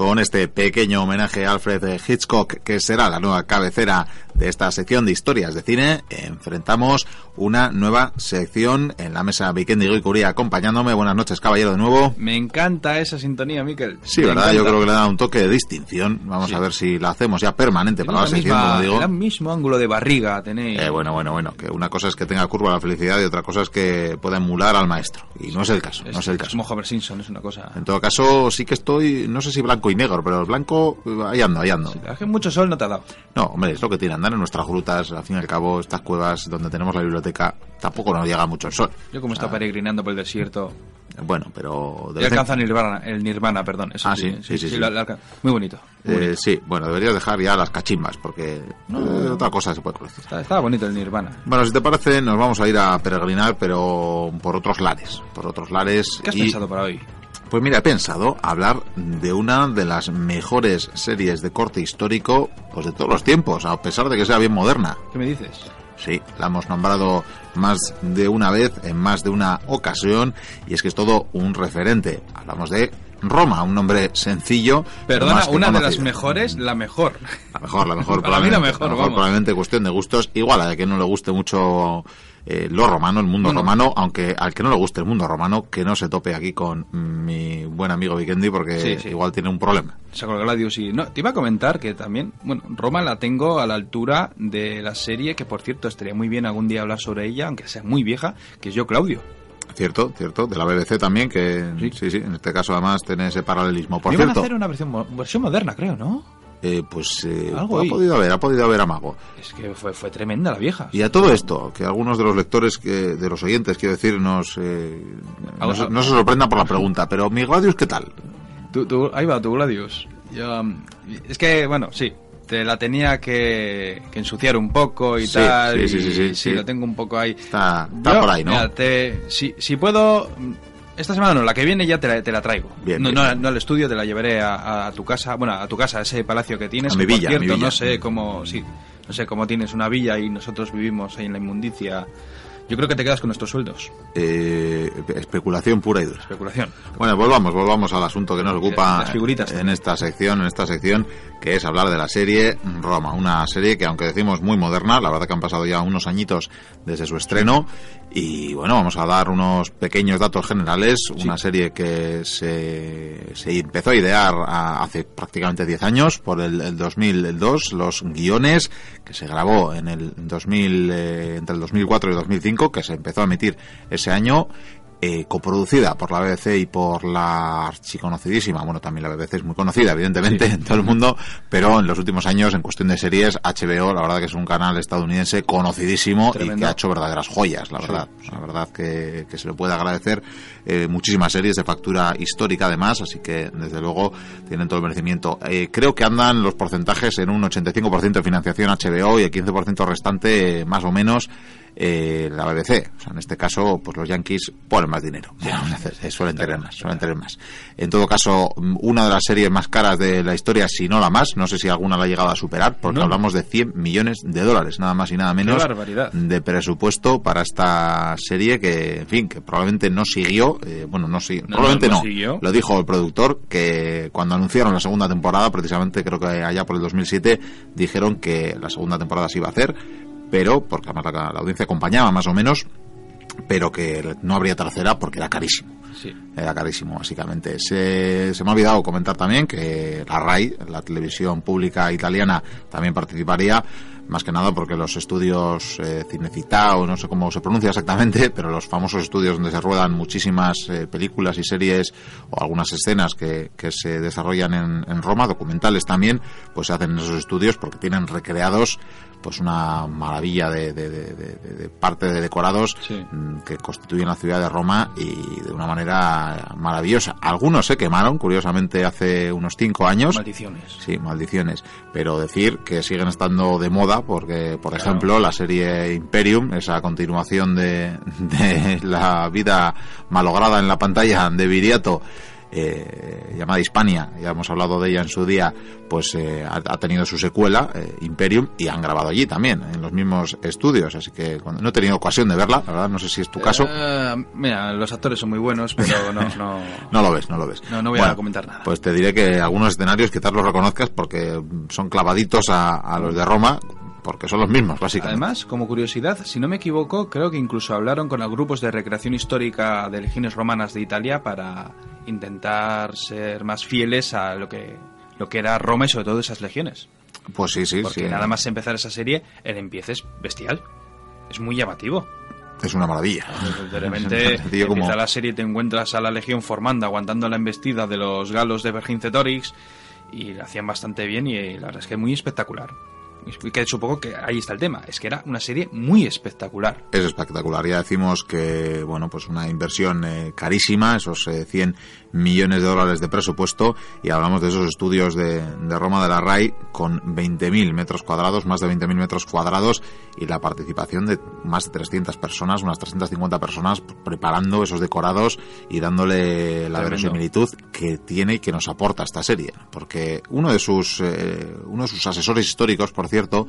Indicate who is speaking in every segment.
Speaker 1: con este pequeño homenaje a Alfred Hitchcock, que será la nueva cabecera de esta sección de historias de cine, enfrentamos una nueva sección en la mesa Vikendi y Curía acompañándome. Buenas noches, caballero, de nuevo.
Speaker 2: Me encanta esa sintonía, Miquel.
Speaker 1: Sí, ¿verdad? Yo creo que le da un toque de distinción. Vamos a ver si la hacemos ya permanente para la, sección, como digo.
Speaker 2: El mismo ángulo de barriga tenéis.
Speaker 1: Eh, bueno, bueno, bueno. Que una cosa es que tenga curva la felicidad y otra cosa es que pueda emular al maestro. Y no es el caso, no es el caso.
Speaker 2: como Homer Simpson, es una cosa...
Speaker 1: En todo caso, sí que estoy, no sé si blanco y negro, pero el blanco, ahí ando, ahí ando.
Speaker 2: Sí, mucho sol no te ha dado.
Speaker 1: No, hombre, es lo que tiene andar en nuestras grutas, al fin y al cabo, estas cuevas donde tenemos la biblioteca, tampoco nos llega mucho el sol.
Speaker 2: Yo como está peregrinando por el desierto...
Speaker 1: Bueno, pero...
Speaker 2: Y alcanza el nirvana, el nirvana, perdón.
Speaker 1: ah, sí, sí, sí.
Speaker 2: muy bonito.
Speaker 1: Eh, sí, bueno, deberías dejar ya las cachimbas, porque otra cosa se puede conocer.
Speaker 2: Está, bonito el nirvana.
Speaker 1: Bueno, si te parece, nos vamos a ir a peregrinar, pero por otros lares. Por otros lares.
Speaker 2: ¿Qué has pensado para hoy?
Speaker 1: Pues mira, he pensado hablar de una de las mejores series de corte histórico pues de todos los tiempos, a pesar de que sea bien moderna.
Speaker 2: ¿Qué me dices?
Speaker 1: Sí, la hemos nombrado más de una vez, en más de una ocasión, y es que es todo un referente. Hablamos de Roma, un nombre sencillo.
Speaker 2: Perdona, una de las mejores, la mejor.
Speaker 1: La mejor, la mejor. Para mí
Speaker 2: la mejor,
Speaker 1: probablemente cuestión de gustos. Igual a que no le guste mucho eh, lo romano, el mundo romano, aunque al que no le guste el mundo romano, que no se tope aquí con mi buen amigo Vikendi porque igual tiene un problema.
Speaker 2: Gladius y no, te iba a comentar que también, bueno, Roma la tengo a la altura de la serie que por cierto estaría muy bien algún día hablar sobre ella, aunque sea muy vieja, que es Yo Claudio.
Speaker 1: Cierto, cierto, de la BBC también, que sí, sí, en este caso además tiene ese paralelismo. Por
Speaker 2: cierto,
Speaker 1: a
Speaker 2: hacer una versión, versión moderna, creo, ¿no?
Speaker 1: Eh, pues eh, ha podido haber, ha podido haber amago.
Speaker 2: Es que fue, fue tremenda la vieja.
Speaker 1: Y a todo esto, que algunos de los lectores, que, de los oyentes, quiero decir, nos, eh, no, se, sorprendan por la pregunta, pero mi Gladius, ¿qué tal?
Speaker 2: ahí va, tu Gladius. es que, bueno, sí, te la tenía que, ensuciar un poco y tal.
Speaker 1: Sí, sí, sí, sí,
Speaker 2: lo tengo un poco ahí.
Speaker 1: Está, por ahí, ¿no?
Speaker 2: si, si puedo esta semana no, la que viene ya te la, te la traigo. no, no, al estudio, te la llevaré a, tu casa, bueno, a tu casa, a ese palacio que tienes.
Speaker 1: A mi villa,
Speaker 2: cierto, no sé cómo, sí, no sé cómo tienes una villa y nosotros vivimos ahí en la inmundicia yo creo que te quedas con nuestros sueldos.
Speaker 1: Eh, especulación pura y dura.
Speaker 2: Especulación.
Speaker 1: Bueno, volvamos, volvamos al asunto que nos ocupa en esta sección, en esta sección que es hablar de la serie Roma, una serie que aunque decimos muy moderna, la verdad que han pasado ya unos añitos desde su estreno y bueno, vamos a dar unos pequeños datos generales, una serie que se, se, empezó a idear hace prácticamente 10 años por el, el 2002, los guiones que se grabó en el 2000 eh, entre el 2004 y el 2005 que se empezó a emitir ese año, eh, coproducida por la BBC y por la archiconocidísima, bueno, también la BBC es muy conocida, evidentemente, en todo el mundo, pero en los últimos años, en cuestión de series, HBO, la verdad que es un canal estadounidense conocidísimo y que ha hecho verdaderas joyas, la verdad. La verdad que, se le puede agradecer eh, muchísimas series de factura histórica, además, así que, desde luego, tienen todo el merecimiento. Eh, creo que andan los porcentajes en un 85% de financiación HBO y el 15% restante, más o menos, eh, la BBC. O sea, en este caso, pues los Yankees ponen más dinero. suelen tener más, suelen tener más. En todo caso, una de las series más caras de la historia, si no la más, no sé si alguna la ha llegado a superar, porque hablamos de 100 millones de dólares, nada más y nada menos de presupuesto para esta serie que, en fin, que probablemente no siguió, eh, bueno, no, siguió, probablemente no, lo dijo el productor, que cuando anunciaron la segunda temporada, precisamente creo que allá por el 2007, dijeron que la segunda temporada se iba a hacer, pero, porque además la, audiencia acompañaba más o menos, pero que no habría tercera porque era carísimo.
Speaker 2: Sí.
Speaker 1: Era carísimo, básicamente. Se, se me ha olvidado comentar también que la RAI, la televisión pública italiana, también participaría, más que nada porque los estudios eh, Cinecita, o no sé cómo se pronuncia exactamente, pero los famosos estudios donde se ruedan muchísimas eh, películas y series o algunas escenas que, que se desarrollan en, en Roma, documentales también, pues se hacen en esos estudios porque tienen recreados pues una maravilla de, de, parte de decorados mm, que constituyen la ciudad de Roma y de una manera maravillosa. Algunos se quemaron, curiosamente, hace unos cinco años.
Speaker 2: Maldiciones.
Speaker 1: Sí, maldiciones. Pero decir que siguen estando de moda porque, por ejemplo, la serie Imperium, esa continuación de, de la vida malograda en la pantalla de Viriato, eh, llamada Hispania, ya hemos hablado de ella en su día, pues eh, ha, tenido su secuela, eh, Imperium, y han grabado allí también, en los mismos estudios, así que no he tenido ocasión de verla, la verdad, no sé si es tu caso.
Speaker 2: mira, los actores son muy buenos, pero no... No,
Speaker 1: no lo ves, no lo ves.
Speaker 2: No, no voy a comentar nada.
Speaker 1: Pues te diré que algunos escenarios quizás los reconozcas porque son clavaditos a, a los de Roma, porque son los mismos, básicamente.
Speaker 2: Además, como curiosidad, si no me equivoco, creo que incluso hablaron con los grupos de recreación histórica de legiones romanas de Italia para intentar ser más fieles a lo que, lo que era Roma y sobre todo esas legiones.
Speaker 1: Pues sí, sí,
Speaker 2: Porque nada más empezar esa serie, el empiece es bestial. Es muy llamativo.
Speaker 1: Es una maravilla.
Speaker 2: De repente empieza la serie te encuentras a la legión formando, aguantando la embestida de los galos de Vercingetorix y lo hacían bastante bien y la verdad es que es muy espectacular. Que supongo que ahí está el tema, es que era una serie muy espectacular.
Speaker 1: Es espectacular, ya decimos que, bueno, pues una inversión eh, carísima, esos 100 eh, millones de dólares de presupuesto, y hablamos de esos estudios de, de Roma de la RAI con 20.000 metros cuadrados, más de 20.000 metros cuadrados, y la participación de más de 300 personas, unas 350 personas preparando esos decorados y dándole la verosimilitud que tiene y que nos aporta esta serie. Porque uno de sus, eh, uno de sus asesores históricos, por cierto,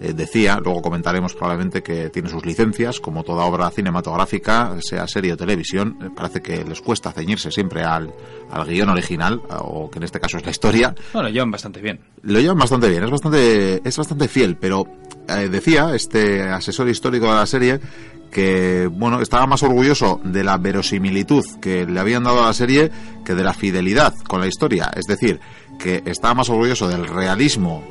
Speaker 1: eh, decía, luego comentaremos probablemente que tiene sus licencias, como toda obra cinematográfica, sea serie o televisión, eh, parece que les cuesta ceñirse siempre al, al guion original, o que en este caso es la historia.
Speaker 2: No, lo llevan bastante bien.
Speaker 1: Lo llevan bastante bien, es bastante, es bastante fiel, pero eh, decía este asesor histórico de la serie que bueno estaba más orgulloso de la verosimilitud que le habían dado a la serie que de la fidelidad con la historia es decir que estaba más orgulloso del realismo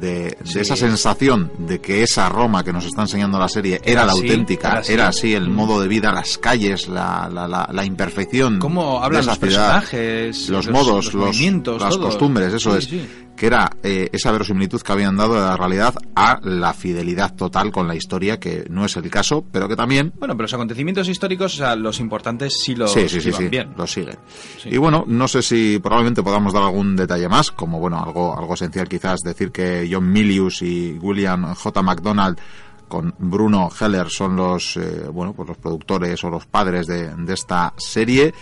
Speaker 1: de, esa sensación de que esa Roma que nos está enseñando la serie era, la auténtica, era así. el mm. modo de vida, las calles, la, la, la, imperfección.
Speaker 2: ¿Cómo hablan los personajes?
Speaker 1: Los, modos, los, las costumbres, eso es que era eh, esa verosimilitud que habían dado de la realidad a la fidelidad total con la historia, que no es el caso, pero que también...
Speaker 2: Bueno, pero los acontecimientos históricos, o sea, los importantes sí los
Speaker 1: sí, sí, sí,
Speaker 2: bien.
Speaker 1: Los siguen. Y bueno, no sé si probablemente podamos dar algún detalle más, como bueno, algo, algo esencial quizás decir que John Milius y William J. McDonald con Bruno Heller son los eh, bueno pues los productores o los padres de, de esta serie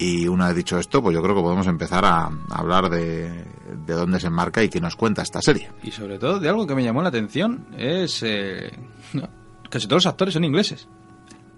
Speaker 1: y una vez dicho esto, pues yo creo que podemos empezar a, hablar de, de, dónde se enmarca y qué nos cuenta esta serie.
Speaker 2: Y sobre todo de algo que me llamó la atención es eh, casi todos los actores son ingleses.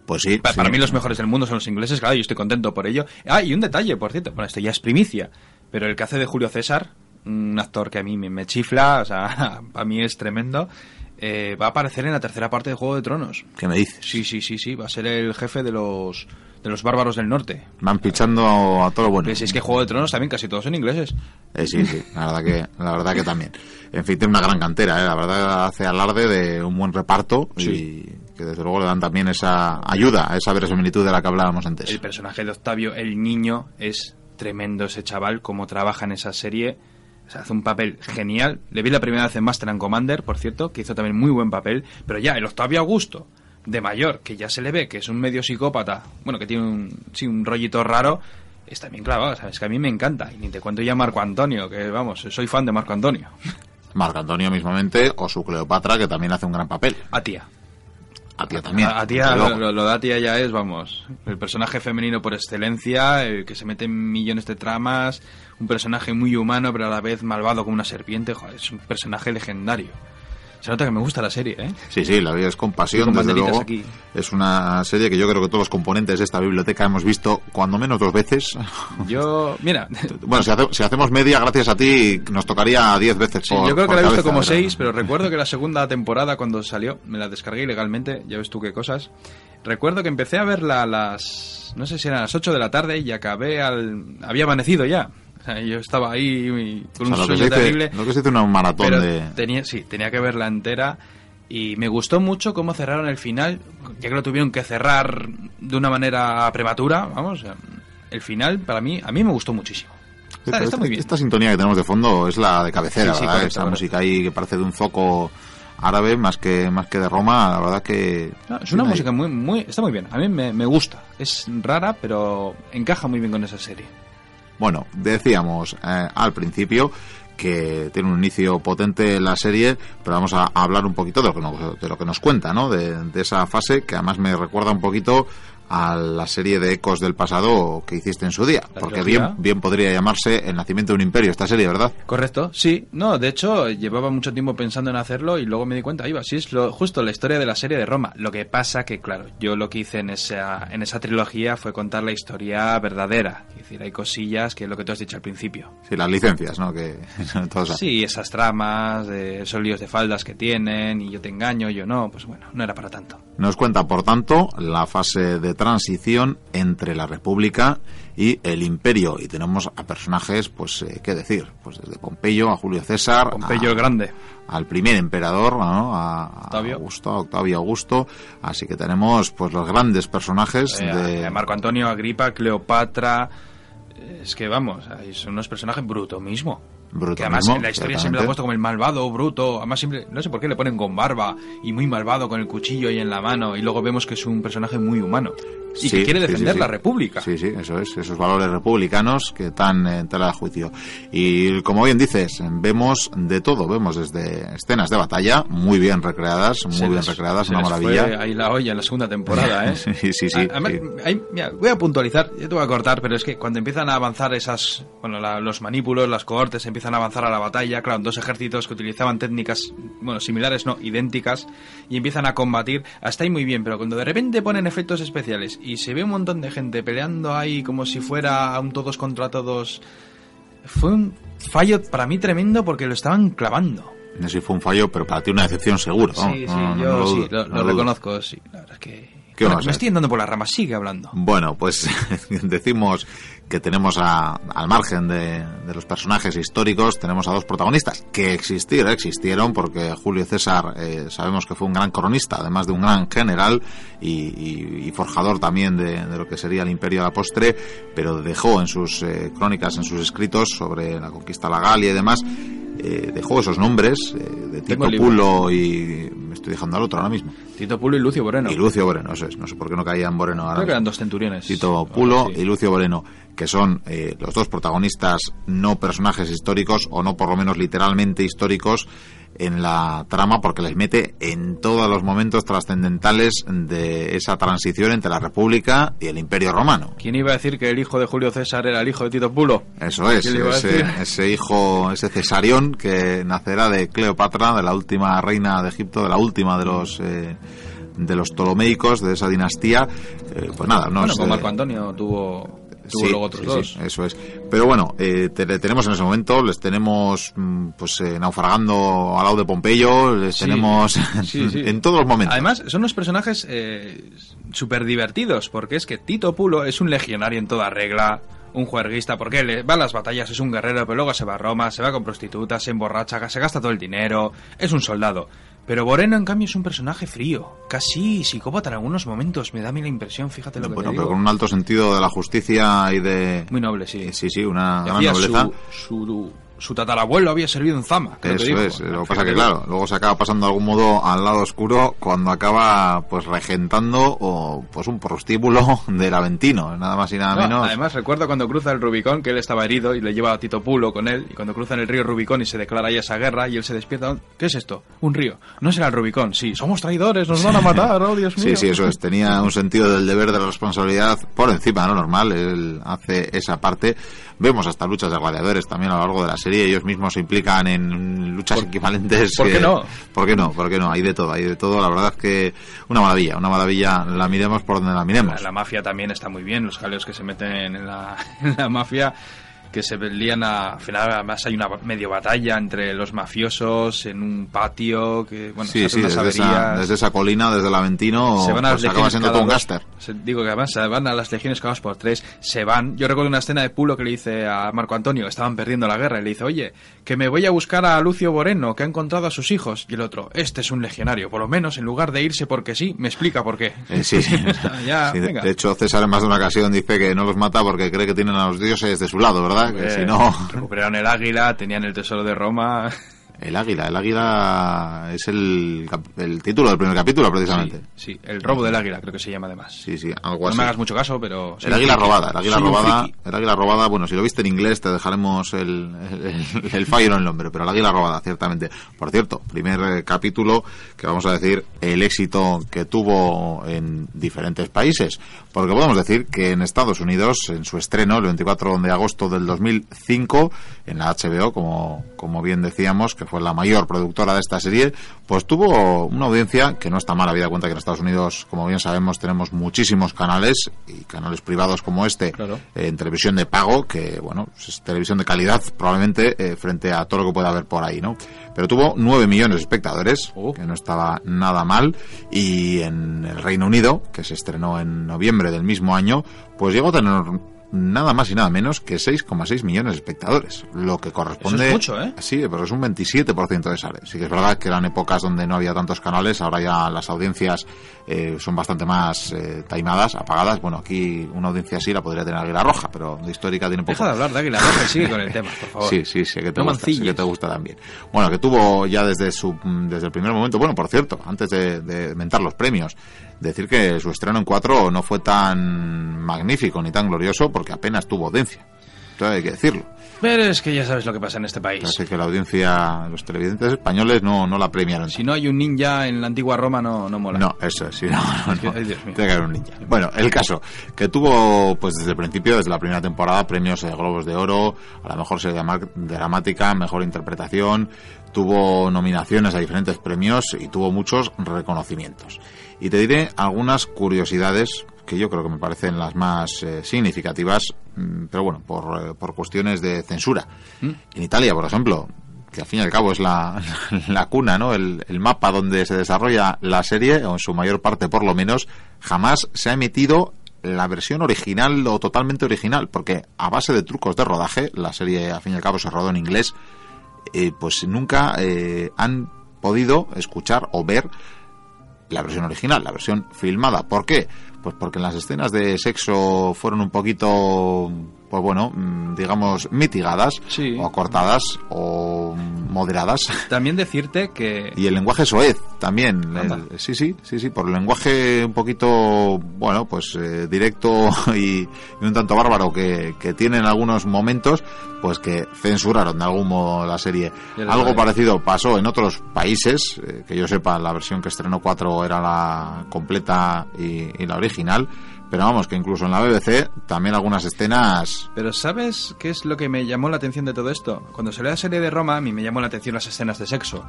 Speaker 1: Pues sí.
Speaker 2: Para, mí los mejores del mundo son los ingleses, claro, yo estoy contento por ello. Ah, y un detalle, por cierto, bueno, esto ya es primicia, pero el que hace de Julio César, un actor que a mí me, chifla, o sea, para mí es tremendo, eh, va a aparecer en la tercera parte de Juego de Tronos.
Speaker 1: ¿Qué me dices?
Speaker 2: Sí, sí, sí, sí, va a ser el jefe de los de los bárbaros del norte.
Speaker 1: Van pichando a todo bueno.
Speaker 2: Pues es que Juego de Tronos también casi todos son ingleses.
Speaker 1: Eh, sí, sí, la verdad que la verdad que también. En fin, tiene una gran cantera, ¿eh? la verdad hace alarde de un buen reparto y que desde luego le dan también esa ayuda, esa verosimilitud de la que hablábamos antes.
Speaker 2: El personaje de Octavio, el niño, es tremendo ese chaval, como trabaja en esa serie. O hace un papel genial. Le vi la primera vez en Master and Commander, por cierto, que hizo también muy buen papel. Pero ya, el Octavio Augusto, de mayor, que ya se le ve que es un medio psicópata, bueno, que tiene un, sí, un rollito raro, está bien clavado, ¿sabes? Que a mí me encanta. Y ni te cuento ya Marco Antonio, que vamos, soy fan de Marco Antonio.
Speaker 1: Marco Antonio mismamente, o su Cleopatra, que también hace un gran papel.
Speaker 2: A tía.
Speaker 1: A tía también.
Speaker 2: A, tía, lo, lo, de tía ya es, vamos, el personaje femenino por excelencia, el que se mete en millones de tramas, un personaje muy humano, pero a la vez malvado como una serpiente, joder, es un personaje legendario. Se nota que me gusta la serie, ¿eh?
Speaker 1: Sí, sí, la vida es con pasión, desde luego. Es una serie que yo creo que todos los componentes de esta biblioteca hemos visto cuando menos dos veces.
Speaker 2: Yo, mira...
Speaker 1: bueno, si, hacemos media, gracias a ti, nos tocaría diez veces
Speaker 2: sí, yo creo que la he visto como seis, pero recuerdo que la segunda temporada, cuando salió, me la descargué ilegalmente, ya ves tú qué cosas. Recuerdo que empecé a verla a las... no sé si eran las ocho de la tarde y acabé al... había amanecido ya yo estaba ahí con un sueño terrible.
Speaker 1: Lo que se hizo una maratón de...
Speaker 2: Tenía, sí, tenía que verla entera y me gustó mucho cómo cerraron el final, ya que lo tuvieron que cerrar de una manera prematura, vamos, el final para mí, a mí me gustó muchísimo.
Speaker 1: Está, muy bien. Esta sintonía que tenemos de fondo es la de cabecera, ¿verdad? Esa música ahí que parece de un zoco árabe más que más que de Roma, la verdad que...
Speaker 2: es una música muy, muy... está muy bien, a mí me, me gusta, es rara, pero encaja muy bien con esa serie.
Speaker 1: Bueno, decíamos eh, al principio que tiene un inicio potente la serie, pero vamos a, hablar un poquito de lo que nos, de lo que nos cuenta, ¿no? De, esa fase que además me recuerda un poquito a la serie de ecos del pasado que hiciste en su día. porque bien, bien podría llamarse El nacimiento de un imperio, esta serie, ¿verdad?
Speaker 2: Correcto, sí. No, de hecho, llevaba mucho tiempo pensando en hacerlo y luego me di cuenta, iba, sí, es lo, justo la historia de la serie de Roma. Lo que pasa que, claro, yo lo que hice en esa, en esa trilogía fue contar la historia verdadera. Es decir, hay cosillas que es lo que tú has dicho al principio.
Speaker 1: Sí, las licencias, ¿no? Que,
Speaker 2: sí, esas tramas, de esos líos de faldas que tienen y yo te engaño, yo no, pues bueno, no era para tanto.
Speaker 1: Nos cuenta, por tanto, la fase de transición entre la República y el Imperio. Y tenemos a personajes, pues, eh, ¿qué decir? Pues desde Pompeyo a Julio César.
Speaker 2: Pompeyo el Grande.
Speaker 1: Al primer emperador, ¿no? A, Octavio. Augusto, Octavio Augusto. Así que tenemos, pues, los grandes personajes
Speaker 2: eh, de... Marco Antonio, Agripa, Cleopatra. Es que, vamos, son unos personajes bruto mismo.
Speaker 1: Bruto
Speaker 2: que además en la historia siempre lo ha puesto como el malvado, bruto. Además, siempre, no sé por qué le ponen con barba y muy malvado con el cuchillo ahí en la mano. Y luego vemos que es un personaje muy humano y que quiere defender la República.
Speaker 1: Sí, sí, eso es, esos valores republicanos que están en tela de juicio. Y como bien dices, vemos de todo, vemos desde escenas de batalla muy bien recreadas, muy bien recreadas, una maravilla.
Speaker 2: Fue ahí la olla en la segunda temporada, ¿eh?
Speaker 1: sí, sí, sí.
Speaker 2: voy a puntualizar, yo te voy a cortar, pero es que cuando empiezan a avanzar esas, bueno, los manípulos, las cohortes empiezan a avanzar a la batalla, claro, dos ejércitos que utilizaban técnicas, bueno, similares, no, idénticas, y empiezan a combatir, hasta ahí muy bien, pero cuando de repente ponen efectos especiales y se ve un montón de gente peleando ahí como si fuera un todos contra todos. Fue un fallo para mí tremendo porque lo estaban clavando.
Speaker 1: No sé si fue un fallo, pero para ti una decepción seguro.
Speaker 2: Sí, sí, yo sí, lo, reconozco, sí. La verdad es que... me estoy andando por la rama, sigue hablando.
Speaker 1: Bueno, pues decimos que tenemos al margen de, los personajes históricos, tenemos a dos protagonistas que existieron, existieron porque Julio César eh, sabemos que fue un gran cronista, además de un gran general y, forjador también de, lo que sería el imperio a la postre, pero dejó en sus eh, crónicas, en sus escritos sobre la conquista de la Galia y demás, eh, dejó esos nombres de Tito Pulo y me estoy dejando al otro ahora mismo.
Speaker 2: Tito Pulo y Lucio Moreno.
Speaker 1: Y Lucio Moreno, eso es. No sé por qué no caían Moreno ahora.
Speaker 2: Creo que eran dos centuriones.
Speaker 1: Tito Pulo y Lucio Moreno que son eh, los dos protagonistas no personajes históricos o no por lo menos literalmente históricos en la trama porque les mete en todos los momentos trascendentales de esa transición entre la República y el Imperio Romano.
Speaker 2: ¿Quién iba a decir que el hijo de Julio César era el hijo de Tito Pulo?
Speaker 1: Eso es, ese, ese, hijo, ese Cesarión que nacerá de Cleopatra, de la última reina de Egipto, de la última de los... Eh, de los Ptolomeicos, de esa dinastía, eh, pues nada, no
Speaker 2: bueno, Marco Antonio tuvo sí, otros
Speaker 1: eso es. Pero bueno, eh, tenemos en ese momento, les tenemos mm, pues eh, naufragando al lado de Pompeyo, les tenemos en todos los momentos.
Speaker 2: Además, son unos personajes eh, súper divertidos, porque es que Tito Pulo es un legionario en toda regla, un juerguista, porque le va a las batallas, es un guerrero, pero luego se va a Roma, se va con prostitutas, se emborracha, se gasta todo el dinero, es un soldado. Pero Moreno, en cambio, es un personaje frío, casi psicópata en algunos momentos, me da a mí la impresión, fíjate lo que
Speaker 1: bueno,
Speaker 2: te
Speaker 1: pero con un alto sentido de la justicia y de...
Speaker 2: Muy noble, sí.
Speaker 1: Sí, sí, una gran nobleza.
Speaker 2: Su, su tatarabuelo había servido en Zama.
Speaker 1: Eso es, lo que pasa que claro, luego se acaba pasando de algún modo al lado oscuro cuando acaba pues regentando o pues un prostíbulo del Aventino, nada más y nada menos.
Speaker 2: Además recuerdo cuando cruza el Rubicón que él estaba herido y le lleva a Tito Pulo con él y cuando cruzan el río Rubicón y se declara ahí esa guerra y él se despierta, ¿qué es esto? Un río. No será el Rubicón, sí, somos traidores, nos van a matar, oh Dios mío.
Speaker 1: Sí, sí, eso es, tenía un sentido del deber de la responsabilidad por encima lo normal, él hace esa parte. Vemos hasta luchas de gladiadores también a lo largo de la serie, ellos mismos se implican en luchas equivalentes.
Speaker 2: ¿Por qué no?
Speaker 1: ¿Por qué no? ¿Por qué no? Hay de todo, hay de todo. La verdad es que una maravilla, una maravilla. La miremos por donde la miremos.
Speaker 2: La, mafia también está muy bien, los jaleos que se meten en la, en la mafia que se lían a, al final además hay una medio batalla entre los mafiosos en un patio que bueno
Speaker 1: sí, sí, desde, esa, desde, esa, colina desde el Aventino se van a pues acaba siendo todo un gaster
Speaker 2: digo que además se van a las legiones cada por tres se van. Yo recuerdo una escena de Pulo que le dice a Marco Antonio que estaban perdiendo la guerra y le dice oye que me voy a buscar a Lucio Boreno que ha encontrado a sus hijos y el otro este es un legionario por lo menos en lugar de irse porque sí me explica por qué
Speaker 1: eh, sí, sí. de, hecho César en más de una ocasión dice que no los mata porque cree que tienen a los dioses de su lado ¿verdad?
Speaker 2: Si no... Recuperaron el águila, tenían el tesoro de Roma.
Speaker 1: El águila, el águila es el, el título del primer capítulo, precisamente.
Speaker 2: Sí, el robo del águila, creo que se llama además.
Speaker 1: Sí, sí, algo así.
Speaker 2: No me hagas mucho caso, pero...
Speaker 1: El águila robada, el águila robada, el águila robada, bueno, si lo viste en inglés te dejaremos el, el, fallo en el nombre, pero el águila robada, ciertamente. Por cierto, primer eh, capítulo que vamos a decir el éxito que tuvo en diferentes países, porque podemos decir que en Estados Unidos, en su estreno, el 24 de agosto del 2005, en la HBO, como, como bien decíamos, que fue la mayor productora de esta serie, pues tuvo una audiencia que no está mal, habida cuenta que en Estados Unidos, como bien sabemos, tenemos muchísimos canales y canales privados como este eh, en televisión de pago, que bueno, es televisión de calidad probablemente eh, frente a todo lo que pueda haber por ahí, ¿no? Pero tuvo 9 millones de espectadores, oh. que no estaba nada mal, y en el Reino Unido, que se estrenó en noviembre del mismo año, pues llegó a tener nada más y nada menos que 6,6 millones de espectadores, lo que corresponde...
Speaker 2: es mucho, ¿eh?
Speaker 1: Sí, pero es un 27% de sale. Sí que es verdad que eran épocas donde no había tantos canales, ahora ya las audiencias eh, son bastante más eh, taimadas, apagadas. Bueno, aquí una audiencia así la podría tener Águila Roja, pero de histórica tiene poco.
Speaker 2: Deja de hablar de Águila Roja y sigue con el tema, por favor.
Speaker 1: Sí, sí, sí, que te, gusta, que te gusta también. Bueno, que tuvo ya desde, su, desde el primer momento, bueno, por cierto, antes de, de mentar los premios, decir que su estreno en cuatro no fue tan magnífico ni tan glorioso porque apenas tuvo audiencia. Entonces hay que decirlo.
Speaker 2: Pero es que ya sabes lo que pasa en este país.
Speaker 1: Así que la audiencia, los televidentes españoles no, no la premiaron.
Speaker 2: Si no hay un ninja en la antigua Roma, no, no mola.
Speaker 1: No, eso sí, no, no, Tiene que haber un ninja. Bueno, el caso, que tuvo, pues desde el principio, desde la primera temporada, premios de Globos de Oro, a la mejor serie dramática, mejor interpretación, tuvo nominaciones a diferentes premios y tuvo muchos reconocimientos. Y te diré algunas curiosidades que yo creo que me parecen las más eh, significativas, mm, pero bueno, por, eh, por cuestiones de censura. ¿Mm? En Italia, por ejemplo, que al fin y al cabo es la, la cuna, ¿no? El, el, mapa donde se desarrolla la serie, o en su mayor parte por lo menos, jamás se ha emitido la versión original o totalmente original, porque a base de trucos de rodaje, la serie al fin y al cabo se rodó en inglés, eh, pues nunca han podido escuchar o ver la versión original, la versión filmada. ¿Por qué? Pues porque las escenas de sexo fueron un poquito pues bueno, mm, digamos, mitigadas o acortadas o moderadas.
Speaker 2: También decirte que...
Speaker 1: Y el lenguaje soez también. sí, sí, sí, sí, por el lenguaje un poquito, bueno, pues eh, directo y, un tanto bárbaro que, que tiene en algunos momentos, pues que censuraron de algún modo la serie. Algo parecido pasó en otros países, eh, que yo sepa, la versión que estrenó 4 era la completa y la original pero vamos, que incluso en la BBC también algunas escenas...
Speaker 2: Pero ¿sabes qué es lo que me llamó la atención de todo esto? Cuando salió la serie de Roma, a mí me llamó la atención las escenas de sexo.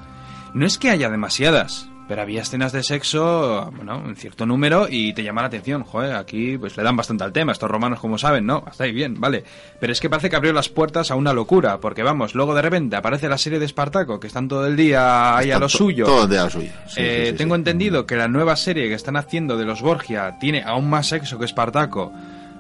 Speaker 2: No es que haya demasiadas, pero había escenas de sexo, bueno, en cierto número y te llama la atención. Joder, aquí pues le dan bastante al tema. Estos romanos, como saben, ¿no? Hasta ahí bien, vale. Pero es que parece que abrió las puertas a una locura, porque vamos, luego de repente aparece la serie de Espartaco, que están todo el día ahí a lo suyo.
Speaker 1: Todo el día a lo suyo.
Speaker 2: Eh, tengo entendido que la nueva serie que están haciendo de los Borgia tiene aún más sexo que Espartaco.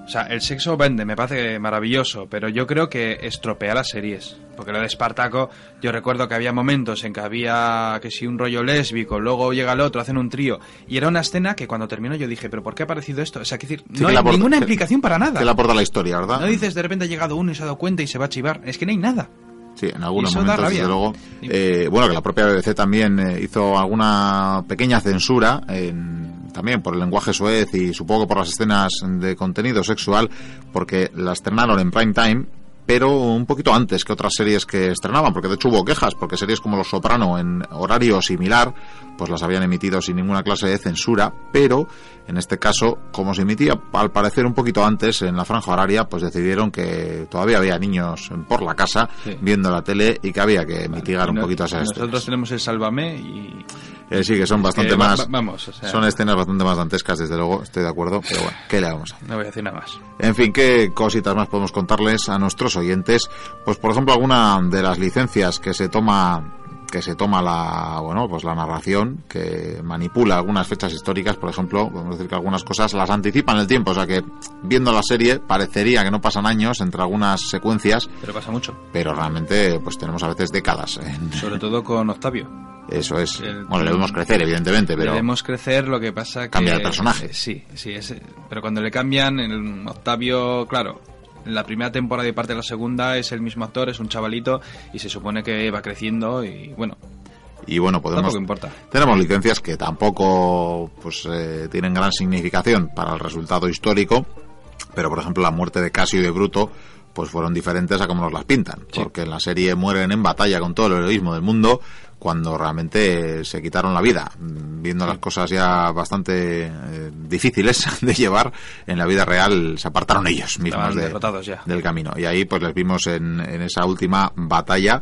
Speaker 2: O sea, el sexo vende, me parece maravilloso, pero yo creo que estropea las series. Porque lo de Espartaco, yo recuerdo que había momentos en que había que si un rollo lésbico, luego llega el otro, hacen un trío. Y era una escena que cuando terminó yo dije, ¿pero por qué ha aparecido esto? O sea, que decir, no hay ninguna implicación para nada.
Speaker 1: Que le aporta la historia, ¿verdad?
Speaker 2: No dices de repente ha llegado uno y se ha dado cuenta y se va a chivar. Es que no hay nada.
Speaker 1: Sí, en algunos momentos, desde luego. Eh, bueno, que la propia BBC también eh, hizo alguna pequeña censura en también por el lenguaje suez y supongo por las escenas de contenido sexual, porque la estrenaron en prime time pero un poquito antes que otras series que estrenaban, porque de hecho hubo quejas, porque series como Los Soprano en horario similar, pues las habían emitido sin ninguna clase de censura, pero en este caso, como se emitía al parecer un poquito antes en la franja horaria, pues decidieron que todavía había niños por la casa viendo la tele y que había que mitigar un poquito esas
Speaker 2: Nosotros tenemos el Sálvame y...
Speaker 1: Eh, sí, que son bastante más... vamos, son escenas bastante más dantescas, desde luego, estoy de acuerdo, pero bueno, ¿qué le vamos a
Speaker 2: No voy a decir nada más.
Speaker 1: En fin, ¿qué cositas más podemos contarles a nuestros oyentes? Pues por ejemplo, alguna de las licencias que se toma que se toma la bueno pues la narración que manipula algunas fechas históricas por ejemplo podemos decir que algunas cosas las anticipan el tiempo o sea que viendo la serie parecería que no pasan años entre algunas secuencias
Speaker 2: pero pasa mucho.
Speaker 1: pero realmente pues tenemos a veces décadas
Speaker 2: sobre todo con Octavio.
Speaker 1: Eso es. Bueno le debemos crecer evidentemente pero
Speaker 2: debemos crecer lo que pasa que
Speaker 1: cambia el personaje.
Speaker 2: sí sí es, pero cuando le cambian el Octavio claro en la primera temporada y parte de la segunda es el mismo actor, es un chavalito y se supone que va creciendo y bueno,
Speaker 1: y bueno podemos
Speaker 2: importa.
Speaker 1: tenemos licencias que tampoco pues eh, tienen gran significación para el resultado histórico pero por ejemplo la muerte de Casio y de Bruto pues fueron diferentes a como nos las pintan. Porque en la serie mueren en batalla con todo el heroísmo del mundo cuando realmente se quitaron la vida. Viendo las cosas ya bastante eh, difíciles de llevar en la vida real se apartaron ellos mismos del camino. Y ahí pues les vimos en, en esa última batalla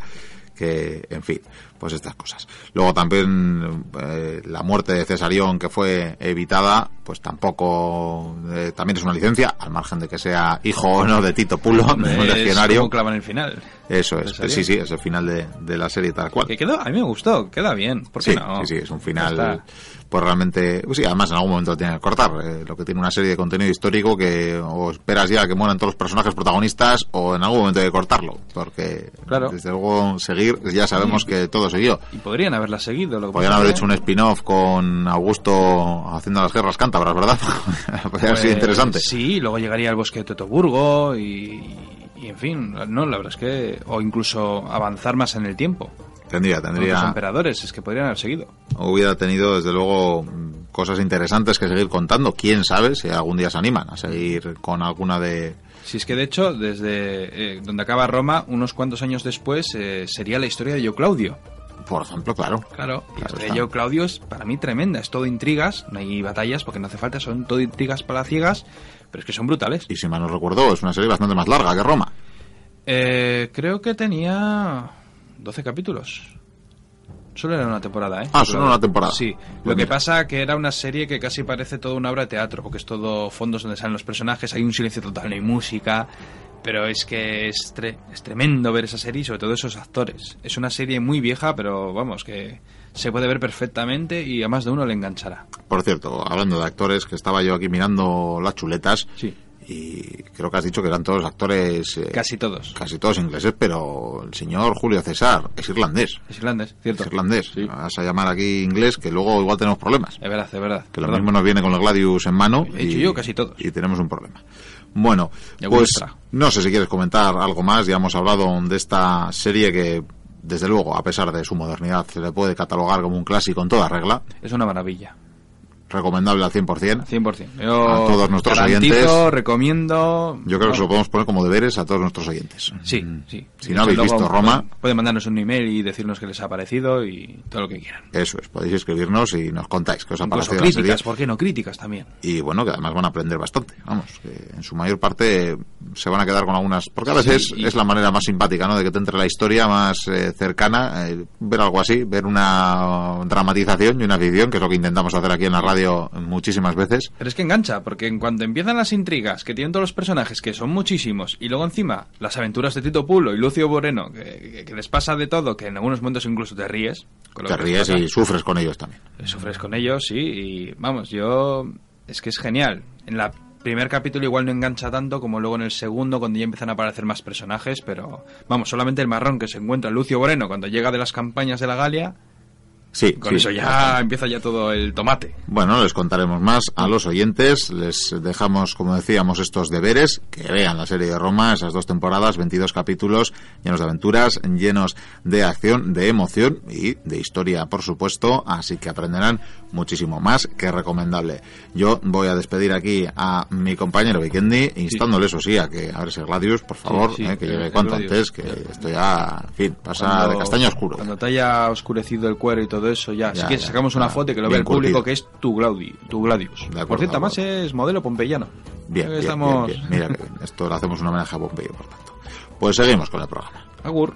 Speaker 1: que en fin pues estas cosas. Luego también eh, la muerte de Cesarión que fue evitada, pues tampoco eh, también es una licencia, al margen de que sea hijo o no de Tito Pulo, de un legionario.
Speaker 2: clavan el final.
Speaker 1: Eso es, sí, sí, es el final de, de la serie tal cual.
Speaker 2: Que quedó, a mí me gustó, queda bien, ¿por
Speaker 1: sí,
Speaker 2: no?
Speaker 1: Sí, sí, es un final pues realmente, pues sí, además en algún momento lo tienen que cortar. Eh, lo que tiene una serie de contenido histórico que o esperas ya que mueran todos los personajes protagonistas o en algún momento hay que cortarlo. Porque
Speaker 2: claro.
Speaker 1: desde luego seguir, ya sabemos que todo siguió.
Speaker 2: Y podrían haberla seguido. Lo
Speaker 1: podrían haber hecho un spin-off con Augusto haciendo las guerras cántabras, ¿verdad? Podría pues, interesante.
Speaker 2: Sí, luego llegaría el bosque de Totoburgo y, y en fin, no, la verdad es que, o incluso avanzar más en el tiempo.
Speaker 1: Tendría, tendría.
Speaker 2: Los emperadores, es que podrían haber seguido.
Speaker 1: Hubiera tenido, desde luego, cosas interesantes que seguir contando. Quién sabe si algún día se animan a seguir con alguna de.
Speaker 2: Si es que de hecho, desde eh, donde acaba Roma, unos cuantos años después, eh, sería la historia de Yo Claudio.
Speaker 1: Por ejemplo, claro.
Speaker 2: Claro, la historia de Yo Claudio es para mí tremenda. Es todo intrigas, no hay batallas porque no hace falta, son todo intrigas palaciegas, pero es que son brutales.
Speaker 1: Y si mal no recuerdo, es una serie bastante más larga que Roma.
Speaker 2: Eh, creo que tenía 12 capítulos. Solo era una temporada, ¿eh?
Speaker 1: Ah, solo una temporada.
Speaker 2: Sí. Pues Lo que pasa que era una serie que casi parece toda una obra de teatro, porque es todo fondos donde salen los personajes, hay un silencio total, no hay música, pero es que es, es tremendo ver esa serie y sobre todo esos actores. Es una serie muy vieja, pero vamos, que se puede ver perfectamente y a más de uno le enganchará.
Speaker 1: Por cierto, hablando de actores, que estaba yo aquí mirando las chuletas.
Speaker 2: Sí
Speaker 1: y creo que has dicho que eran todos actores
Speaker 2: eh, casi todos.
Speaker 1: casi todos ingleses pero el señor Julio César es irlandés.
Speaker 2: Es irlandés cierto.
Speaker 1: Es irlandés. Vas a llamar aquí inglés que luego igual tenemos problemas.
Speaker 2: Es verdad es verdad.
Speaker 1: Que lo mismo nos viene con los Gladius en mano
Speaker 2: he y, yo casi todos.
Speaker 1: y tenemos un problema. Bueno pues no sé si quieres comentar algo más. Ya hemos hablado de esta serie que desde luego a pesar de su modernidad se le puede catalogar como un clásico en toda regla.
Speaker 2: Es una maravilla
Speaker 1: recomendable al
Speaker 2: 100%. 100%.
Speaker 1: Yo a todos nuestros oyentes.
Speaker 2: recomiendo.
Speaker 1: Yo creo que se lo podemos poner como deberes a todos nuestros oyentes.
Speaker 2: Sí, mm. sí.
Speaker 1: Si no habéis visto Roma.
Speaker 2: Pueden mandarnos un email y decirnos qué les ha parecido y todo lo que quieran.
Speaker 1: Eso es, podéis escribirnos y nos contáis qué os ha parecido.
Speaker 2: críticas, ¿por qué no? Críticas también.
Speaker 1: Y bueno, que además van a aprender bastante. Vamos, que en su mayor parte se van a quedar con algunas. Porque a veces es la manera más simpática, ¿no? De que te entre la historia más eh, cercana. Eh, ver algo así, ver una dramatización y una ficción, que es lo que intentamos hacer aquí en la radio muchísimas veces.
Speaker 2: Pero es que engancha, porque en cuanto empiezan las intrigas, que tienen todos los personajes, que son muchísimos, y luego encima las aventuras de Tito Pulo y Lucio Moreno, que, les pasa de todo, que en algunos momentos incluso te ríes.
Speaker 1: te ríes y sufres con ellos también.
Speaker 2: Sufres con ellos, sí, y vamos, yo... Es que es genial. En la primer capítulo igual no engancha tanto como luego en el segundo cuando ya empiezan a aparecer más personajes, pero vamos, solamente el marrón que se encuentra Lucio Moreno cuando llega de las campañas de la Galia
Speaker 1: Sí,
Speaker 2: con eso ya empieza ya todo el tomate.
Speaker 1: Bueno, les contaremos más a los oyentes. Les dejamos, como decíamos, estos deberes. Que vean la serie de Roma, esas dos temporadas, 22 capítulos llenos de aventuras, llenos de acción, de emoción y de historia, por supuesto. Así que aprenderán muchísimo más que recomendable. Yo voy a despedir aquí a mi compañero Vikendi, instándole, eso sí, a que a ver ese Gladius, por favor, eh, que llegue cuanto antes, que esto ya, en fin, pasa de castaño oscuro.
Speaker 2: Cuando te haya oscurecido el cuero y todo eso, ya. si quieres, sacamos una foto y que lo vea el público que es tu, Glaudi, tu Gladius. por cierto, además es modelo pompeyano.
Speaker 1: Bien, bien, estamos... Mira, esto lo hacemos una homenaje a Pompeyo, por tanto. Pues seguimos con el programa.
Speaker 2: Agur.